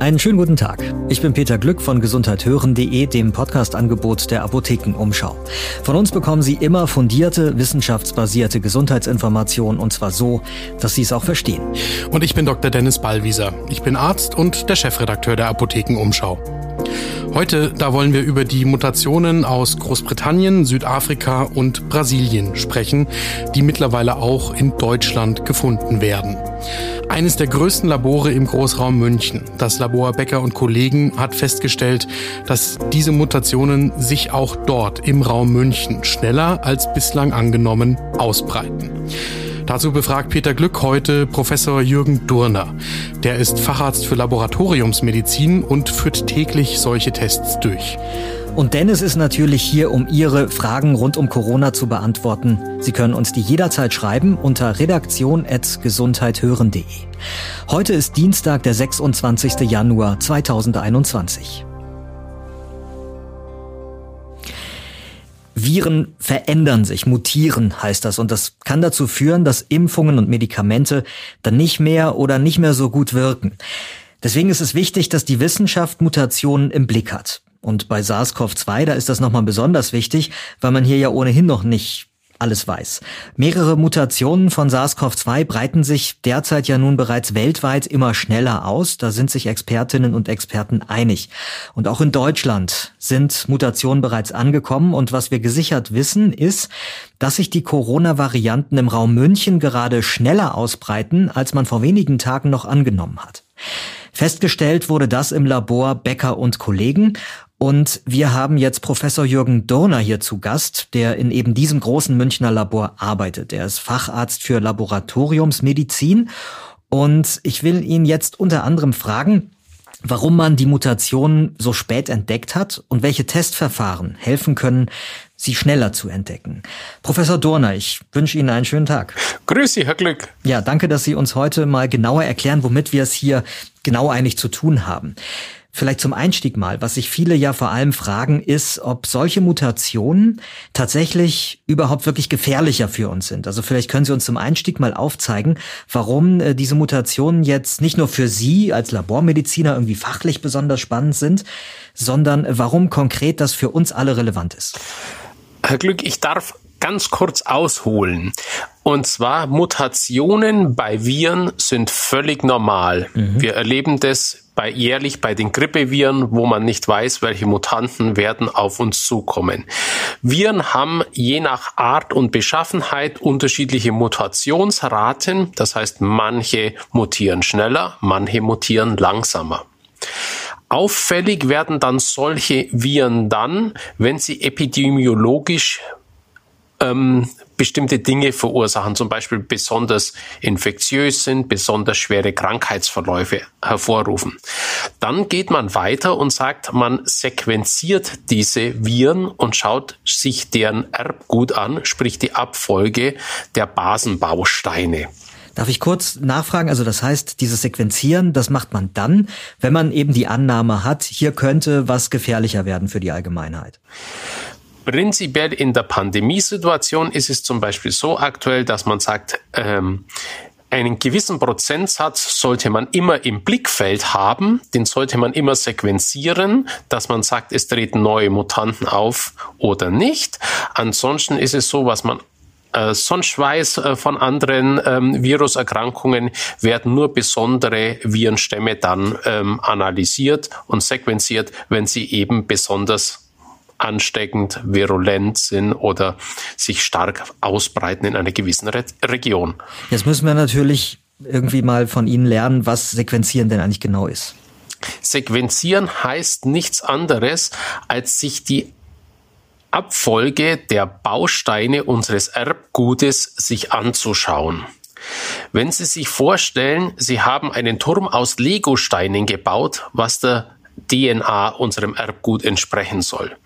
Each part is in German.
Einen schönen guten Tag. Ich bin Peter Glück von gesundheithören.de, dem Podcast-Angebot der Apothekenumschau. Von uns bekommen Sie immer fundierte, wissenschaftsbasierte Gesundheitsinformationen und zwar so, dass Sie es auch verstehen. Und ich bin Dr. Dennis Ballwieser. Ich bin Arzt und der Chefredakteur der Apothekenumschau. Heute, da wollen wir über die Mutationen aus Großbritannien, Südafrika und Brasilien sprechen, die mittlerweile auch in Deutschland gefunden werden. Eines der größten Labore im Großraum München, das Labor Becker und Kollegen, hat festgestellt, dass diese Mutationen sich auch dort im Raum München schneller als bislang angenommen ausbreiten. Dazu befragt Peter Glück heute Professor Jürgen Durner. Der ist Facharzt für Laboratoriumsmedizin und führt täglich solche Tests durch. Und Dennis ist natürlich hier, um Ihre Fragen rund um Corona zu beantworten. Sie können uns die jederzeit schreiben unter redaktion.gesundheithören.de. Heute ist Dienstag, der 26. Januar 2021. Viren verändern sich, mutieren heißt das. Und das kann dazu führen, dass Impfungen und Medikamente dann nicht mehr oder nicht mehr so gut wirken. Deswegen ist es wichtig, dass die Wissenschaft Mutationen im Blick hat. Und bei SARS-CoV-2, da ist das nochmal besonders wichtig, weil man hier ja ohnehin noch nicht alles weiß. Mehrere Mutationen von SARS-CoV-2 breiten sich derzeit ja nun bereits weltweit immer schneller aus. Da sind sich Expertinnen und Experten einig. Und auch in Deutschland sind Mutationen bereits angekommen. Und was wir gesichert wissen, ist, dass sich die Corona-Varianten im Raum München gerade schneller ausbreiten, als man vor wenigen Tagen noch angenommen hat. Festgestellt wurde das im Labor Becker und Kollegen und wir haben jetzt Professor Jürgen Dorner hier zu Gast, der in eben diesem großen Münchner Labor arbeitet. Er ist Facharzt für Laboratoriumsmedizin. Und ich will ihn jetzt unter anderem fragen, warum man die Mutationen so spät entdeckt hat und welche Testverfahren helfen können, sie schneller zu entdecken. Professor Dorner, ich wünsche Ihnen einen schönen Tag. Grüß Sie, Herr Glück. Ja, danke, dass Sie uns heute mal genauer erklären, womit wir es hier genau eigentlich zu tun haben. Vielleicht zum Einstieg mal, was sich viele ja vor allem fragen, ist, ob solche Mutationen tatsächlich überhaupt wirklich gefährlicher für uns sind. Also vielleicht können Sie uns zum Einstieg mal aufzeigen, warum äh, diese Mutationen jetzt nicht nur für Sie als Labormediziner irgendwie fachlich besonders spannend sind, sondern warum konkret das für uns alle relevant ist. Herr Glück, ich darf ganz kurz ausholen. Und zwar Mutationen bei Viren sind völlig normal. Mhm. Wir erleben das bei, jährlich bei den Grippeviren, wo man nicht weiß, welche Mutanten werden auf uns zukommen. Viren haben je nach Art und Beschaffenheit unterschiedliche Mutationsraten. Das heißt, manche mutieren schneller, manche mutieren langsamer. Auffällig werden dann solche Viren dann, wenn sie epidemiologisch ähm, bestimmte Dinge verursachen, zum Beispiel besonders infektiös sind, besonders schwere Krankheitsverläufe hervorrufen. Dann geht man weiter und sagt, man sequenziert diese Viren und schaut sich deren Erbgut an, sprich die Abfolge der Basenbausteine. Darf ich kurz nachfragen? Also das heißt, dieses Sequenzieren, das macht man dann, wenn man eben die Annahme hat, hier könnte was gefährlicher werden für die Allgemeinheit. Prinzipiell in der Pandemiesituation ist es zum Beispiel so aktuell, dass man sagt, ähm, einen gewissen Prozentsatz sollte man immer im Blickfeld haben, den sollte man immer sequenzieren, dass man sagt, es treten neue Mutanten auf oder nicht. Ansonsten ist es so, was man äh, sonst weiß äh, von anderen ähm, Viruserkrankungen, werden nur besondere Virenstämme dann ähm, analysiert und sequenziert, wenn sie eben besonders ansteckend, virulent sind oder sich stark ausbreiten in einer gewissen Re Region. Jetzt müssen wir natürlich irgendwie mal von Ihnen lernen, was Sequenzieren denn eigentlich genau ist. Sequenzieren heißt nichts anderes, als sich die Abfolge der Bausteine unseres Erbgutes sich anzuschauen. Wenn Sie sich vorstellen, Sie haben einen Turm aus Legosteinen gebaut, was der DNA unserem Erbgut entsprechen soll.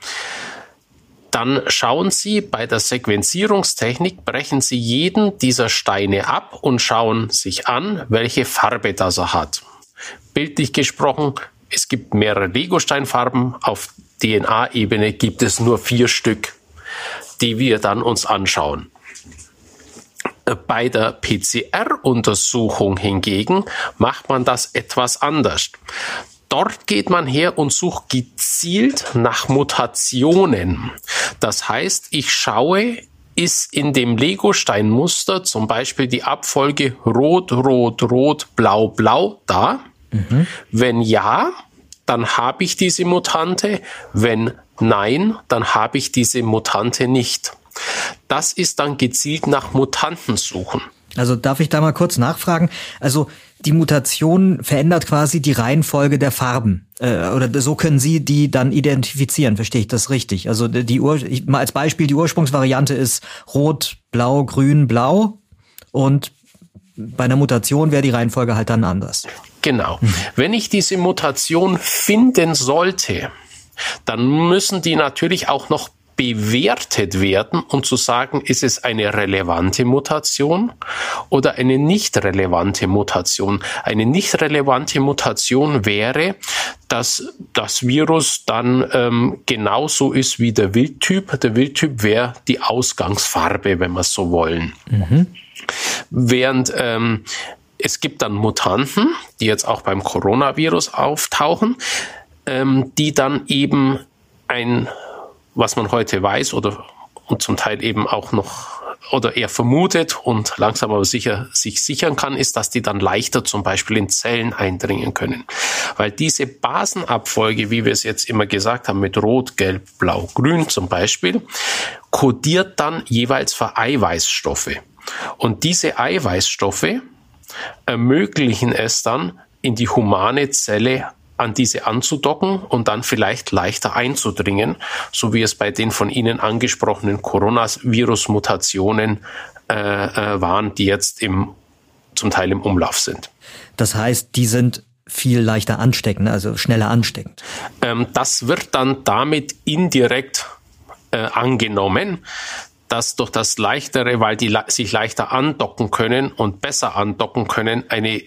Dann schauen Sie bei der Sequenzierungstechnik, brechen Sie jeden dieser Steine ab und schauen sich an, welche Farbe das er hat. Bildlich gesprochen es gibt mehrere Legosteinfarben. Auf DNA-Ebene gibt es nur vier Stück, die wir dann uns anschauen. Bei der PCR-Untersuchung hingegen macht man das etwas anders. Dort geht man her und sucht gezielt nach Mutationen. Das heißt, ich schaue, ist in dem Lego-Steinmuster zum Beispiel die Abfolge Rot, Rot, Rot, Blau, Blau da? Mhm. Wenn ja, dann habe ich diese Mutante. Wenn nein, dann habe ich diese Mutante nicht. Das ist dann gezielt nach Mutanten suchen. Also darf ich da mal kurz nachfragen? Also die Mutation verändert quasi die Reihenfolge der Farben. Äh, oder so können Sie die dann identifizieren, verstehe ich das richtig? Also die Ur ich, mal als Beispiel, die Ursprungsvariante ist Rot, Blau, Grün, Blau und bei einer Mutation wäre die Reihenfolge halt dann anders. Genau. Wenn ich diese Mutation finden sollte, dann müssen die natürlich auch noch bewertet werden und zu sagen, ist es eine relevante Mutation oder eine nicht relevante Mutation. Eine nicht relevante Mutation wäre, dass das Virus dann ähm, genauso ist wie der Wildtyp. Der Wildtyp wäre die Ausgangsfarbe, wenn wir es so wollen. Mhm. Während ähm, es gibt dann Mutanten, die jetzt auch beim Coronavirus auftauchen, ähm, die dann eben ein was man heute weiß oder und zum Teil eben auch noch oder eher vermutet und langsam aber sicher sich sichern kann, ist, dass die dann leichter zum Beispiel in Zellen eindringen können. Weil diese Basenabfolge, wie wir es jetzt immer gesagt haben, mit Rot, Gelb, Blau, Grün zum Beispiel, kodiert dann jeweils für Eiweißstoffe. Und diese Eiweißstoffe ermöglichen es dann, in die humane Zelle an diese anzudocken und dann vielleicht leichter einzudringen, so wie es bei den von Ihnen angesprochenen Coronavirus-Mutationen äh, äh, waren, die jetzt im, zum Teil im Umlauf sind. Das heißt, die sind viel leichter ansteckend, also schneller ansteckend. Ähm, das wird dann damit indirekt äh, angenommen, dass durch das Leichtere, weil die sich leichter andocken können und besser andocken können, eine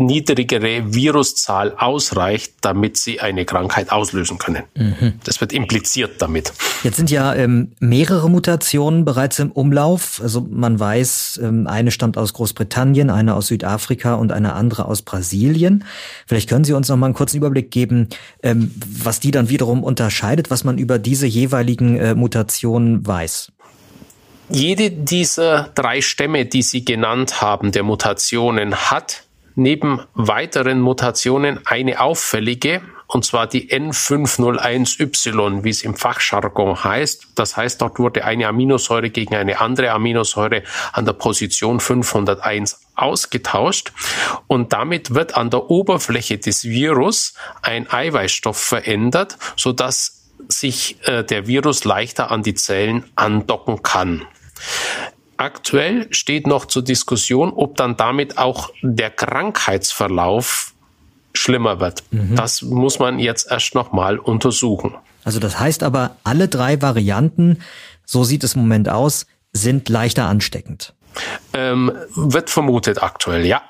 niedrigere Viruszahl ausreicht, damit sie eine Krankheit auslösen können. Mhm. Das wird impliziert damit. Jetzt sind ja ähm, mehrere Mutationen bereits im Umlauf. Also man weiß, ähm, eine stammt aus Großbritannien, eine aus Südafrika und eine andere aus Brasilien. Vielleicht können Sie uns noch mal einen kurzen Überblick geben, ähm, was die dann wiederum unterscheidet, was man über diese jeweiligen äh, Mutationen weiß. Jede dieser drei Stämme, die Sie genannt haben, der Mutationen, hat neben weiteren Mutationen eine auffällige, und zwar die N501Y, wie es im Fachjargon heißt. Das heißt, dort wurde eine Aminosäure gegen eine andere Aminosäure an der Position 501 ausgetauscht und damit wird an der Oberfläche des Virus ein Eiweißstoff verändert, sodass sich äh, der Virus leichter an die Zellen andocken kann. Aktuell steht noch zur Diskussion, ob dann damit auch der Krankheitsverlauf schlimmer wird. Mhm. Das muss man jetzt erst noch mal untersuchen. Also das heißt aber, alle drei Varianten, so sieht es im Moment aus, sind leichter ansteckend. Ähm, wird vermutet aktuell, ja.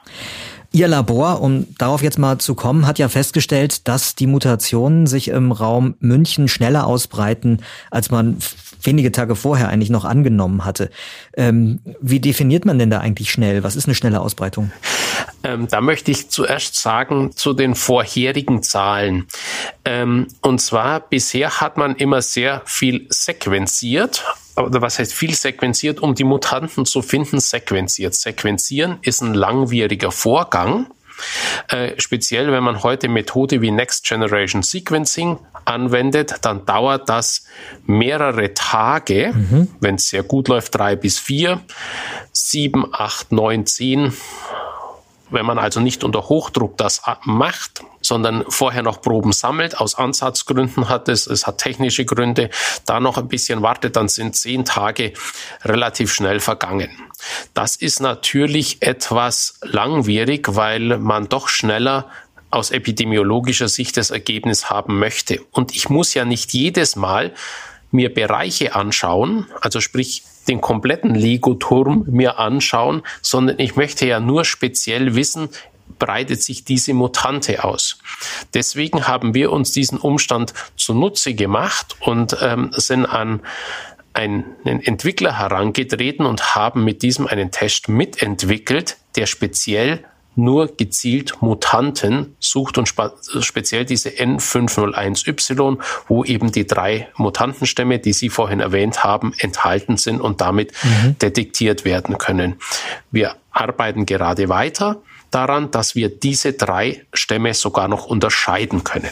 Ihr Labor, um darauf jetzt mal zu kommen, hat ja festgestellt, dass die Mutationen sich im Raum München schneller ausbreiten, als man wenige Tage vorher eigentlich noch angenommen hatte. Ähm, wie definiert man denn da eigentlich schnell? Was ist eine schnelle Ausbreitung? Ähm, da möchte ich zuerst sagen zu den vorherigen Zahlen. Ähm, und zwar bisher hat man immer sehr viel sequenziert, oder was heißt viel sequenziert, um die Mutanten zu finden, sequenziert. Sequenzieren ist ein langwieriger Vorgang. Äh, speziell, wenn man heute Methode wie Next Generation Sequencing anwendet, dann dauert das mehrere Tage, mhm. wenn es sehr gut läuft, drei bis vier, sieben, acht, neun, zehn. Wenn man also nicht unter Hochdruck das macht, sondern vorher noch Proben sammelt, aus Ansatzgründen hat es, es hat technische Gründe, da noch ein bisschen wartet, dann sind zehn Tage relativ schnell vergangen. Das ist natürlich etwas langwierig, weil man doch schneller aus epidemiologischer Sicht das Ergebnis haben möchte. Und ich muss ja nicht jedes Mal mir Bereiche anschauen, also sprich den kompletten Lego-Turm mir anschauen, sondern ich möchte ja nur speziell wissen, breitet sich diese Mutante aus. Deswegen haben wir uns diesen Umstand zunutze gemacht und ähm, sind an einen Entwickler herangetreten und haben mit diesem einen Test mitentwickelt, der speziell nur gezielt Mutanten sucht und speziell diese N501Y, wo eben die drei Mutantenstämme, die Sie vorhin erwähnt haben, enthalten sind und damit mhm. detektiert werden können. Wir arbeiten gerade weiter daran, dass wir diese drei Stämme sogar noch unterscheiden können.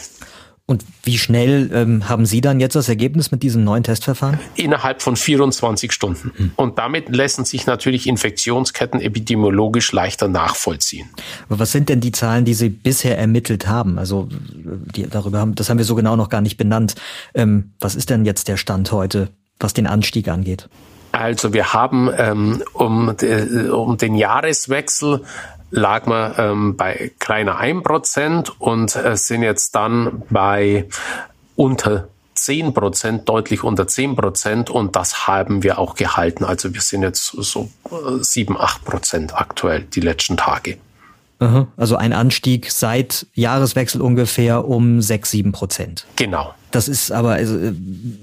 Und wie schnell ähm, haben Sie dann jetzt das Ergebnis mit diesem neuen Testverfahren? Innerhalb von 24 Stunden. Hm. Und damit lassen sich natürlich Infektionsketten epidemiologisch leichter nachvollziehen. Aber was sind denn die Zahlen, die Sie bisher ermittelt haben? Also die, darüber haben, das haben wir so genau noch gar nicht benannt. Ähm, was ist denn jetzt der Stand heute, was den Anstieg angeht? Also wir haben ähm, um, de, um den Jahreswechsel lag man ähm, bei kleiner 1% und äh, sind jetzt dann bei unter 10 Prozent, deutlich unter 10 Prozent und das haben wir auch gehalten. Also wir sind jetzt so 7, äh, 8 Prozent aktuell die letzten Tage. Also ein Anstieg seit Jahreswechsel ungefähr um 6, 7 Prozent. Genau. Das ist aber also,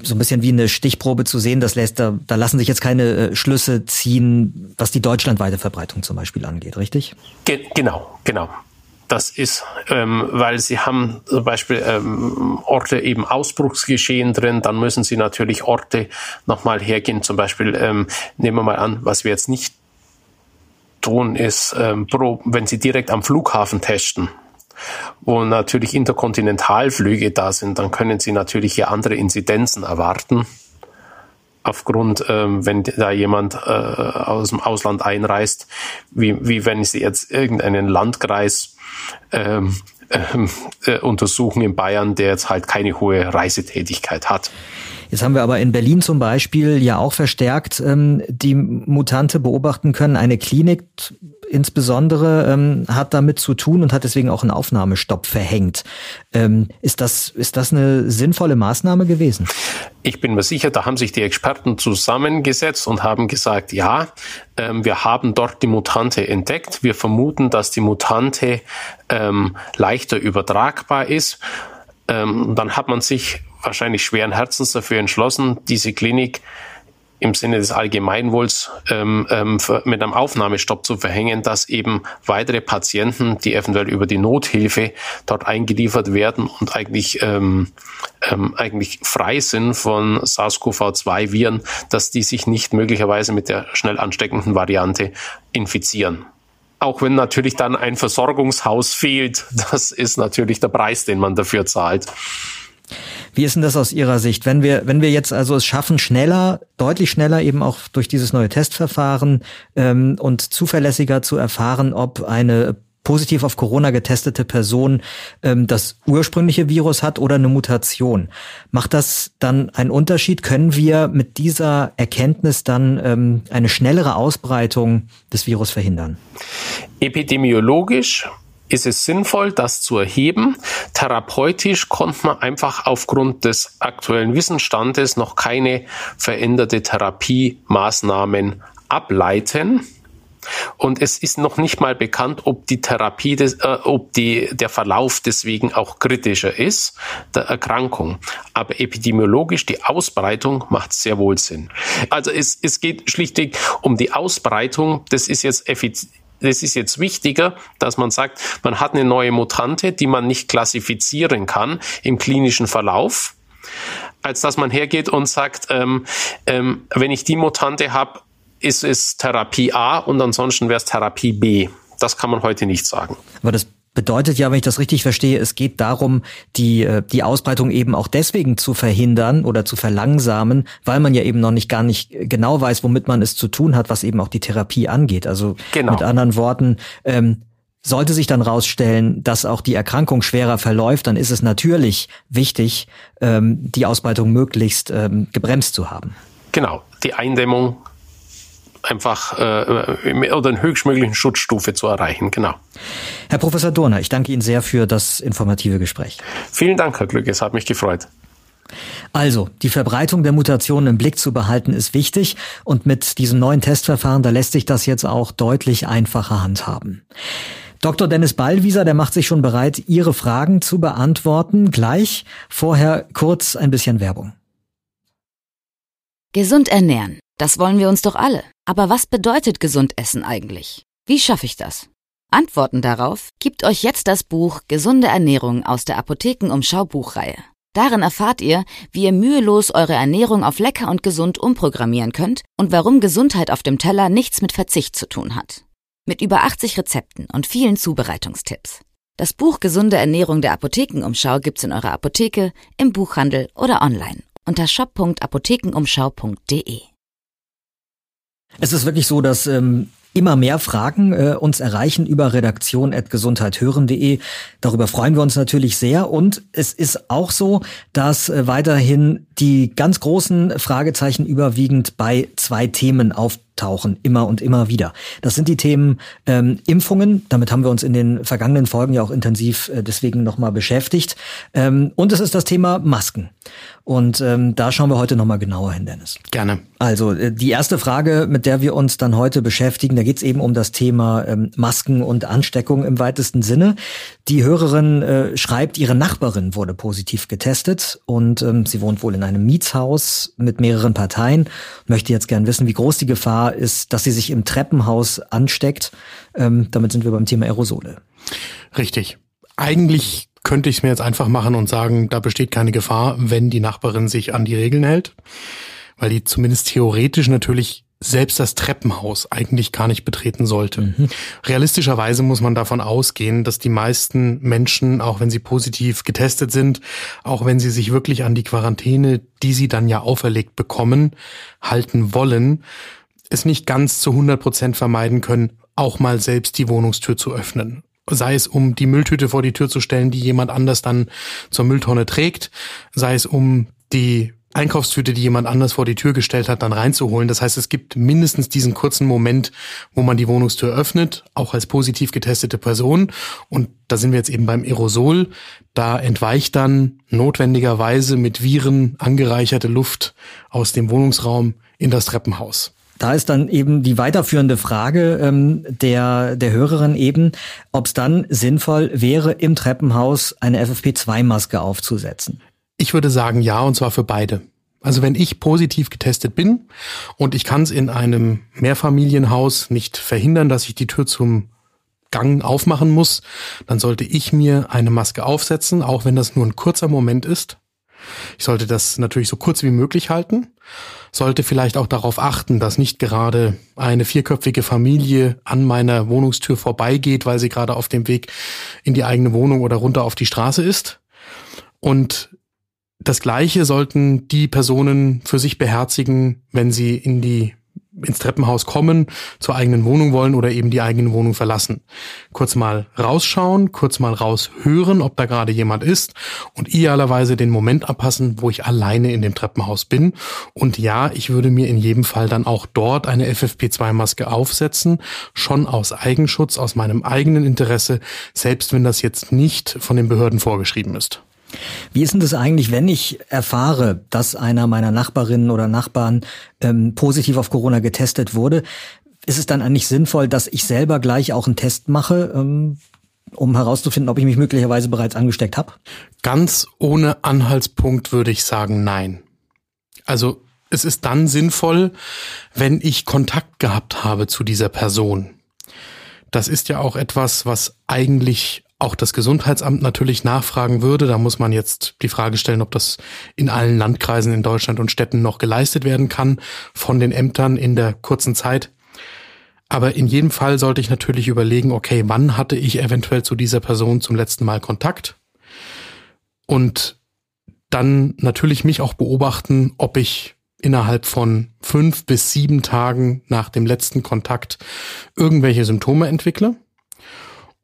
so ein bisschen wie eine Stichprobe zu sehen. Das lässt da, da lassen sich jetzt keine äh, Schlüsse ziehen, was die deutschlandweite Verbreitung zum Beispiel angeht, richtig? Ge genau, genau. Das ist, ähm, weil sie haben zum Beispiel ähm, Orte eben Ausbruchsgeschehen drin, dann müssen sie natürlich Orte nochmal hergehen. Zum Beispiel ähm, nehmen wir mal an, was wir jetzt nicht tun, ist, ähm, pro, wenn Sie direkt am Flughafen testen, wo natürlich Interkontinentalflüge da sind, dann können Sie natürlich hier andere Inzidenzen erwarten. Aufgrund, ähm, wenn da jemand äh, aus dem Ausland einreist, wie, wie wenn Sie jetzt irgendeinen Landkreis ähm, ähm äh, untersuchen in Bayern, der jetzt halt keine hohe Reisetätigkeit hat. Jetzt haben wir aber in Berlin zum Beispiel ja auch verstärkt ähm, die Mutante beobachten können. Eine Klinik insbesondere ähm, hat damit zu tun und hat deswegen auch einen Aufnahmestopp verhängt. Ähm, ist, das, ist das eine sinnvolle Maßnahme gewesen? Ich bin mir sicher, da haben sich die Experten zusammengesetzt und haben gesagt, ja, ähm, wir haben dort die Mutante entdeckt. Wir vermuten, dass die Mutante ähm, leichter übertragbar ist. Ähm, dann hat man sich wahrscheinlich schweren Herzens dafür entschlossen, diese Klinik im Sinne des Allgemeinwohls ähm, ähm, mit einem Aufnahmestopp zu verhängen, dass eben weitere Patienten, die eventuell über die Nothilfe dort eingeliefert werden und eigentlich ähm, ähm, eigentlich frei sind von SARS-CoV-2-Viren, dass die sich nicht möglicherweise mit der schnell ansteckenden Variante infizieren. Auch wenn natürlich dann ein Versorgungshaus fehlt, das ist natürlich der Preis, den man dafür zahlt. Wie ist denn das aus Ihrer Sicht? Wenn wir, wenn wir jetzt also es schaffen, schneller, deutlich schneller eben auch durch dieses neue Testverfahren ähm, und zuverlässiger zu erfahren, ob eine positiv auf Corona getestete Person ähm, das ursprüngliche Virus hat oder eine Mutation. Macht das dann einen Unterschied? Können wir mit dieser Erkenntnis dann ähm, eine schnellere Ausbreitung des Virus verhindern? Epidemiologisch ist es sinnvoll, das zu erheben. Therapeutisch konnte man einfach aufgrund des aktuellen Wissensstandes noch keine veränderte Therapiemaßnahmen ableiten. Und es ist noch nicht mal bekannt, ob die Therapie, des, äh, ob die, der Verlauf deswegen auch kritischer ist, der Erkrankung. Aber epidemiologisch die Ausbreitung macht sehr wohl Sinn. Also es, es geht schlichtweg um die Ausbreitung. Das ist jetzt effizient es ist jetzt wichtiger, dass man sagt, man hat eine neue Mutante, die man nicht klassifizieren kann im klinischen Verlauf, als dass man hergeht und sagt, ähm, ähm, wenn ich die Mutante habe, ist es Therapie A und ansonsten wäre es Therapie B. Das kann man heute nicht sagen. Aber das Bedeutet ja, wenn ich das richtig verstehe, es geht darum, die, äh, die Ausbreitung eben auch deswegen zu verhindern oder zu verlangsamen, weil man ja eben noch nicht gar nicht genau weiß, womit man es zu tun hat, was eben auch die Therapie angeht. Also genau. mit anderen Worten, ähm, sollte sich dann rausstellen, dass auch die Erkrankung schwerer verläuft, dann ist es natürlich wichtig, ähm, die Ausbreitung möglichst ähm, gebremst zu haben. Genau, die Eindämmung einfach äh, oder eine höchstmöglichen Schutzstufe zu erreichen. Genau. Herr Professor Dorner, ich danke Ihnen sehr für das informative Gespräch. Vielen Dank, Herr Glück, es hat mich gefreut. Also, die Verbreitung der Mutationen im Blick zu behalten ist wichtig und mit diesem neuen Testverfahren, da lässt sich das jetzt auch deutlich einfacher handhaben. Dr. Dennis Ballwieser, der macht sich schon bereit, Ihre Fragen zu beantworten. Gleich vorher kurz ein bisschen Werbung. Gesund ernähren, das wollen wir uns doch alle. Aber was bedeutet gesund essen eigentlich? Wie schaffe ich das? Antworten darauf gibt euch jetzt das Buch Gesunde Ernährung aus der Apothekenumschau Buchreihe. Darin erfahrt ihr, wie ihr mühelos eure Ernährung auf lecker und gesund umprogrammieren könnt und warum Gesundheit auf dem Teller nichts mit Verzicht zu tun hat. Mit über 80 Rezepten und vielen Zubereitungstipps. Das Buch Gesunde Ernährung der Apothekenumschau gibt's in eurer Apotheke, im Buchhandel oder online unter shop.apothekenumschau.de. Es ist wirklich so, dass ähm, immer mehr Fragen äh, uns erreichen über redaktion.gesundheithören.de. Darüber freuen wir uns natürlich sehr. Und es ist auch so, dass äh, weiterhin die ganz großen Fragezeichen überwiegend bei zwei Themen auf tauchen immer und immer wieder. Das sind die Themen ähm, Impfungen. Damit haben wir uns in den vergangenen Folgen ja auch intensiv äh, deswegen nochmal beschäftigt. Ähm, und es ist das Thema Masken. Und ähm, da schauen wir heute nochmal genauer hin, Dennis. Gerne. Also äh, die erste Frage, mit der wir uns dann heute beschäftigen, da geht es eben um das Thema ähm, Masken und Ansteckung im weitesten Sinne. Die Hörerin äh, schreibt, ihre Nachbarin wurde positiv getestet und ähm, sie wohnt wohl in einem Mietshaus mit mehreren Parteien. Möchte jetzt gern wissen, wie groß die Gefahr ist, dass sie sich im Treppenhaus ansteckt. Ähm, damit sind wir beim Thema Aerosole. Richtig. Eigentlich könnte ich es mir jetzt einfach machen und sagen, da besteht keine Gefahr, wenn die Nachbarin sich an die Regeln hält, weil die zumindest theoretisch natürlich selbst das Treppenhaus eigentlich gar nicht betreten sollte. Mhm. Realistischerweise muss man davon ausgehen, dass die meisten Menschen, auch wenn sie positiv getestet sind, auch wenn sie sich wirklich an die Quarantäne, die sie dann ja auferlegt bekommen, halten wollen, es nicht ganz zu 100 Prozent vermeiden können, auch mal selbst die Wohnungstür zu öffnen sei es um die Mülltüte vor die Tür zu stellen, die jemand anders dann zur Mülltonne trägt, sei es um die Einkaufstüte, die jemand anders vor die Tür gestellt hat, dann reinzuholen. Das heißt, es gibt mindestens diesen kurzen Moment, wo man die Wohnungstür öffnet, auch als positiv getestete Person. Und da sind wir jetzt eben beim Aerosol. Da entweicht dann notwendigerweise mit Viren angereicherte Luft aus dem Wohnungsraum in das Treppenhaus. Da ist dann eben die weiterführende Frage ähm, der, der Hörerin eben, ob es dann sinnvoll wäre, im Treppenhaus eine FFP2-Maske aufzusetzen. Ich würde sagen ja, und zwar für beide. Also wenn ich positiv getestet bin und ich kann es in einem Mehrfamilienhaus nicht verhindern, dass ich die Tür zum Gang aufmachen muss, dann sollte ich mir eine Maske aufsetzen, auch wenn das nur ein kurzer Moment ist. Ich sollte das natürlich so kurz wie möglich halten, sollte vielleicht auch darauf achten, dass nicht gerade eine vierköpfige Familie an meiner Wohnungstür vorbeigeht, weil sie gerade auf dem Weg in die eigene Wohnung oder runter auf die Straße ist. Und das Gleiche sollten die Personen für sich beherzigen, wenn sie in die ins Treppenhaus kommen, zur eigenen Wohnung wollen oder eben die eigene Wohnung verlassen. Kurz mal rausschauen, kurz mal raushören, ob da gerade jemand ist und idealerweise den Moment abpassen, wo ich alleine in dem Treppenhaus bin. Und ja, ich würde mir in jedem Fall dann auch dort eine FFP2-Maske aufsetzen, schon aus Eigenschutz, aus meinem eigenen Interesse, selbst wenn das jetzt nicht von den Behörden vorgeschrieben ist. Wie ist denn das eigentlich, wenn ich erfahre, dass einer meiner Nachbarinnen oder Nachbarn ähm, positiv auf Corona getestet wurde? Ist es dann eigentlich sinnvoll, dass ich selber gleich auch einen Test mache, ähm, um herauszufinden, ob ich mich möglicherweise bereits angesteckt habe? Ganz ohne Anhaltspunkt würde ich sagen, nein. Also es ist dann sinnvoll, wenn ich Kontakt gehabt habe zu dieser Person. Das ist ja auch etwas, was eigentlich auch das Gesundheitsamt natürlich nachfragen würde. Da muss man jetzt die Frage stellen, ob das in allen Landkreisen in Deutschland und Städten noch geleistet werden kann von den Ämtern in der kurzen Zeit. Aber in jedem Fall sollte ich natürlich überlegen, okay, wann hatte ich eventuell zu dieser Person zum letzten Mal Kontakt? Und dann natürlich mich auch beobachten, ob ich innerhalb von fünf bis sieben Tagen nach dem letzten Kontakt irgendwelche Symptome entwickle.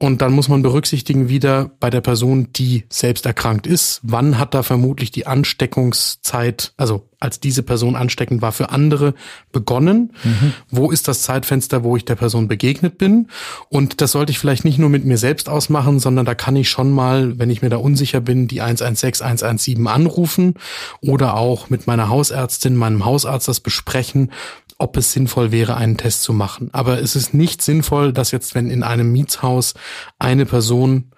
Und dann muss man berücksichtigen wieder bei der Person, die selbst erkrankt ist, wann hat da vermutlich die Ansteckungszeit, also als diese Person ansteckend war für andere, begonnen? Mhm. Wo ist das Zeitfenster, wo ich der Person begegnet bin? Und das sollte ich vielleicht nicht nur mit mir selbst ausmachen, sondern da kann ich schon mal, wenn ich mir da unsicher bin, die 116, 117 anrufen oder auch mit meiner Hausärztin, meinem Hausarzt das besprechen, ob es sinnvoll wäre, einen Test zu machen. Aber es ist nicht sinnvoll, dass jetzt, wenn in einem Mietshaus eine Person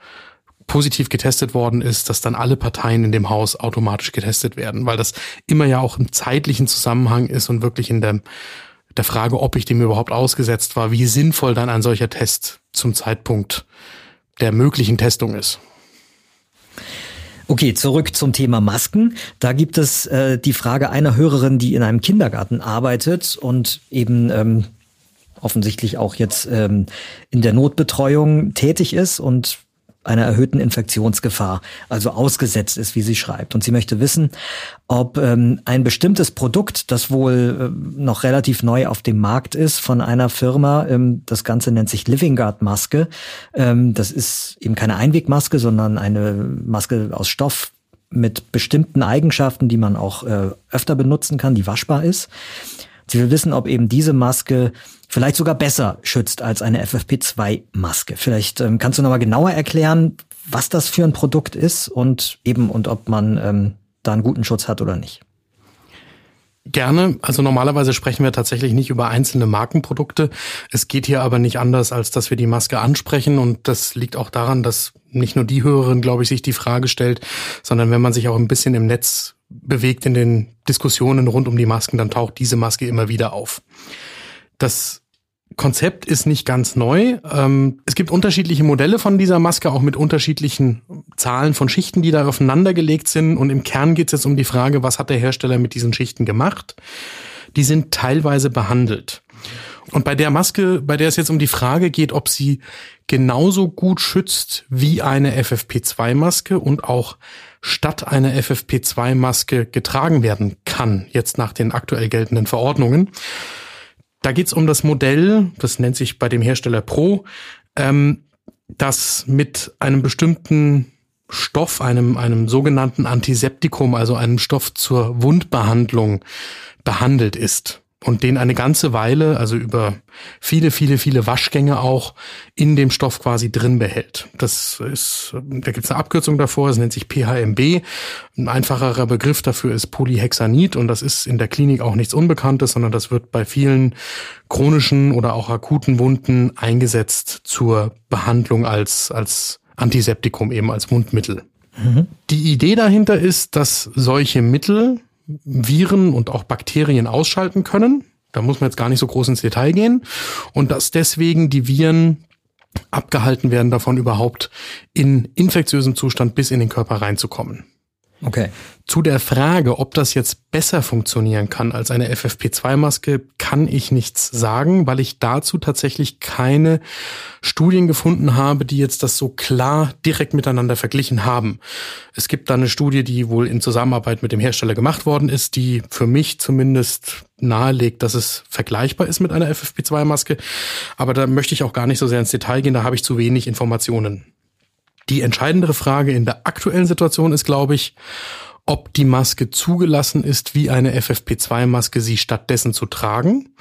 positiv getestet worden ist, dass dann alle Parteien in dem Haus automatisch getestet werden, weil das immer ja auch im zeitlichen Zusammenhang ist und wirklich in der, der Frage, ob ich dem überhaupt ausgesetzt war, wie sinnvoll dann ein solcher Test zum Zeitpunkt der möglichen Testung ist. Okay, zurück zum Thema Masken. Da gibt es äh, die Frage einer Hörerin, die in einem Kindergarten arbeitet und eben ähm, offensichtlich auch jetzt ähm, in der Notbetreuung tätig ist und einer erhöhten Infektionsgefahr, also ausgesetzt ist, wie sie schreibt. Und sie möchte wissen, ob ähm, ein bestimmtes Produkt, das wohl äh, noch relativ neu auf dem Markt ist, von einer Firma, ähm, das Ganze nennt sich Living Guard Maske. Ähm, das ist eben keine Einwegmaske, sondern eine Maske aus Stoff mit bestimmten Eigenschaften, die man auch äh, öfter benutzen kann, die waschbar ist. Sie will wissen, ob eben diese Maske vielleicht sogar besser schützt als eine FFP2-Maske. Vielleicht ähm, kannst du nochmal genauer erklären, was das für ein Produkt ist und eben und ob man ähm, da einen guten Schutz hat oder nicht. Gerne. Also normalerweise sprechen wir tatsächlich nicht über einzelne Markenprodukte. Es geht hier aber nicht anders, als dass wir die Maske ansprechen. Und das liegt auch daran, dass nicht nur die Hörerin, glaube ich, sich die Frage stellt, sondern wenn man sich auch ein bisschen im Netz bewegt in den Diskussionen rund um die Masken, dann taucht diese Maske immer wieder auf. Das Konzept ist nicht ganz neu. Ähm, es gibt unterschiedliche Modelle von dieser Maske, auch mit unterschiedlichen Zahlen von Schichten, die da aufeinander gelegt sind. Und im Kern geht es jetzt um die Frage, was hat der Hersteller mit diesen Schichten gemacht? Die sind teilweise behandelt. Und bei der Maske, bei der es jetzt um die Frage geht, ob sie genauso gut schützt wie eine FFP2-Maske und auch statt einer FFP2-Maske getragen werden kann, jetzt nach den aktuell geltenden Verordnungen. Da geht's um das Modell, das nennt sich bei dem Hersteller Pro, ähm, das mit einem bestimmten Stoff, einem, einem sogenannten Antiseptikum, also einem Stoff zur Wundbehandlung behandelt ist und den eine ganze Weile, also über viele, viele, viele Waschgänge auch in dem Stoff quasi drin behält. Das ist, da gibt es eine Abkürzung davor, es nennt sich PHMB. Ein einfacherer Begriff dafür ist Polyhexanid und das ist in der Klinik auch nichts Unbekanntes, sondern das wird bei vielen chronischen oder auch akuten Wunden eingesetzt zur Behandlung als, als Antiseptikum, eben als Wundmittel. Mhm. Die Idee dahinter ist, dass solche Mittel Viren und auch Bakterien ausschalten können. Da muss man jetzt gar nicht so groß ins Detail gehen. Und dass deswegen die Viren abgehalten werden, davon überhaupt in infektiösem Zustand bis in den Körper reinzukommen. Okay. Zu der Frage, ob das jetzt besser funktionieren kann als eine FFP2-Maske, kann ich nichts sagen, weil ich dazu tatsächlich keine Studien gefunden habe, die jetzt das so klar direkt miteinander verglichen haben. Es gibt da eine Studie, die wohl in Zusammenarbeit mit dem Hersteller gemacht worden ist, die für mich zumindest nahelegt, dass es vergleichbar ist mit einer FFP2-Maske. Aber da möchte ich auch gar nicht so sehr ins Detail gehen, da habe ich zu wenig Informationen. Die entscheidendere Frage in der aktuellen Situation ist, glaube ich, ob die Maske zugelassen ist, wie eine FFP2-Maske sie stattdessen zu tragen.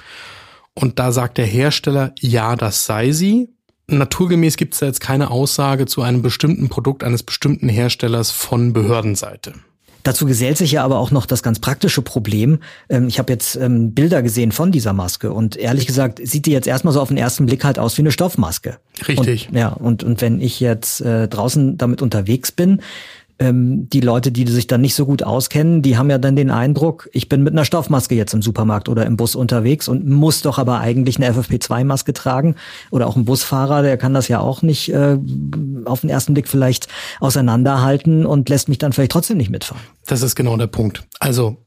Und da sagt der Hersteller, ja, das sei sie. Naturgemäß gibt es da jetzt keine Aussage zu einem bestimmten Produkt eines bestimmten Herstellers von Behördenseite. Dazu gesellt sich ja aber auch noch das ganz praktische Problem. Ähm, ich habe jetzt ähm, Bilder gesehen von dieser Maske und ehrlich gesagt sieht die jetzt erstmal so auf den ersten Blick halt aus wie eine Stoffmaske. Richtig. Und, ja, und, und wenn ich jetzt äh, draußen damit unterwegs bin, ähm, die Leute, die sich dann nicht so gut auskennen, die haben ja dann den Eindruck, ich bin mit einer Stoffmaske jetzt im Supermarkt oder im Bus unterwegs und muss doch aber eigentlich eine FFP2-Maske tragen. Oder auch ein Busfahrer, der kann das ja auch nicht äh, auf den ersten Blick vielleicht auseinanderhalten und lässt mich dann vielleicht trotzdem nicht mitfahren. Das ist genau der Punkt. Also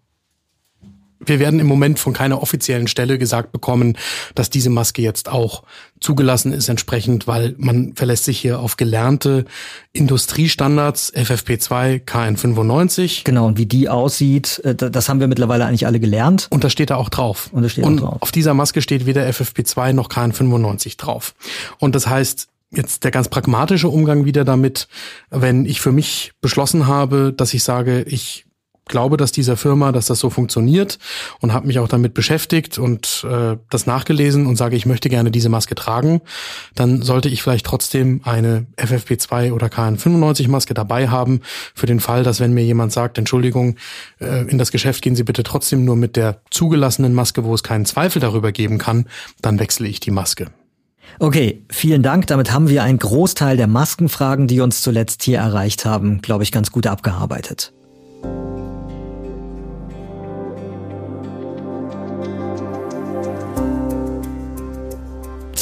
wir werden im Moment von keiner offiziellen Stelle gesagt bekommen, dass diese Maske jetzt auch zugelassen ist entsprechend, weil man verlässt sich hier auf gelernte Industriestandards FFP2, KN95. Genau, und wie die aussieht, äh, das haben wir mittlerweile eigentlich alle gelernt. Und da steht da auch drauf. Und, da steht und auch drauf. auf dieser Maske steht weder FFP2 noch KN95 drauf. Und das heißt, jetzt der ganz pragmatische Umgang wieder damit, wenn ich für mich beschlossen habe, dass ich sage, ich glaube, dass dieser Firma, dass das so funktioniert und habe mich auch damit beschäftigt und äh, das nachgelesen und sage, ich möchte gerne diese Maske tragen, dann sollte ich vielleicht trotzdem eine FFP2 oder KN95 Maske dabei haben für den Fall, dass wenn mir jemand sagt, Entschuldigung, äh, in das Geschäft gehen Sie bitte trotzdem nur mit der zugelassenen Maske, wo es keinen Zweifel darüber geben kann, dann wechsle ich die Maske. Okay, vielen Dank. Damit haben wir einen Großteil der Maskenfragen, die uns zuletzt hier erreicht haben, glaube ich, ganz gut abgearbeitet.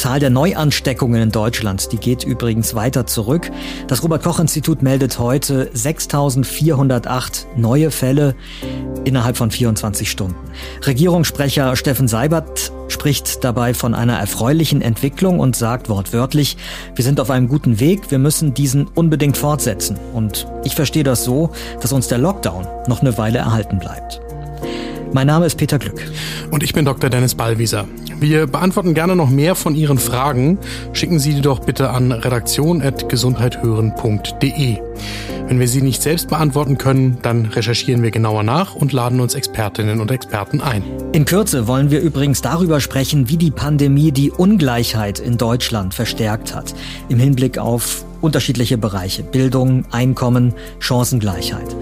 Zahl der Neuansteckungen in Deutschland, die geht übrigens weiter zurück. Das Robert Koch Institut meldet heute 6408 neue Fälle innerhalb von 24 Stunden. Regierungssprecher Steffen Seibert spricht dabei von einer erfreulichen Entwicklung und sagt wortwörtlich, wir sind auf einem guten Weg, wir müssen diesen unbedingt fortsetzen. Und ich verstehe das so, dass uns der Lockdown noch eine Weile erhalten bleibt. Mein Name ist Peter Glück. Und ich bin Dr. Dennis Ballwieser. Wir beantworten gerne noch mehr von Ihren Fragen. Schicken Sie die doch bitte an redaktion.gesundheithören.de. Wenn wir sie nicht selbst beantworten können, dann recherchieren wir genauer nach und laden uns Expertinnen und Experten ein. In Kürze wollen wir übrigens darüber sprechen, wie die Pandemie die Ungleichheit in Deutschland verstärkt hat. Im Hinblick auf unterschiedliche Bereiche. Bildung, Einkommen, Chancengleichheit.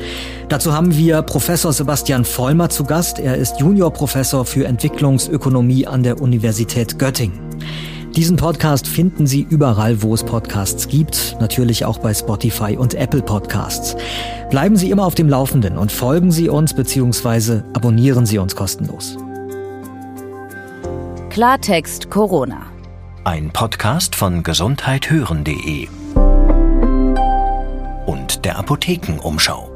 Dazu haben wir Professor Sebastian Vollmer zu Gast. Er ist Juniorprofessor für Entwicklungsökonomie an der Universität Göttingen. Diesen Podcast finden Sie überall, wo es Podcasts gibt, natürlich auch bei Spotify und Apple Podcasts. Bleiben Sie immer auf dem Laufenden und folgen Sie uns bzw. abonnieren Sie uns kostenlos. Klartext Corona. Ein Podcast von gesundheithören.de und der Apothekenumschau.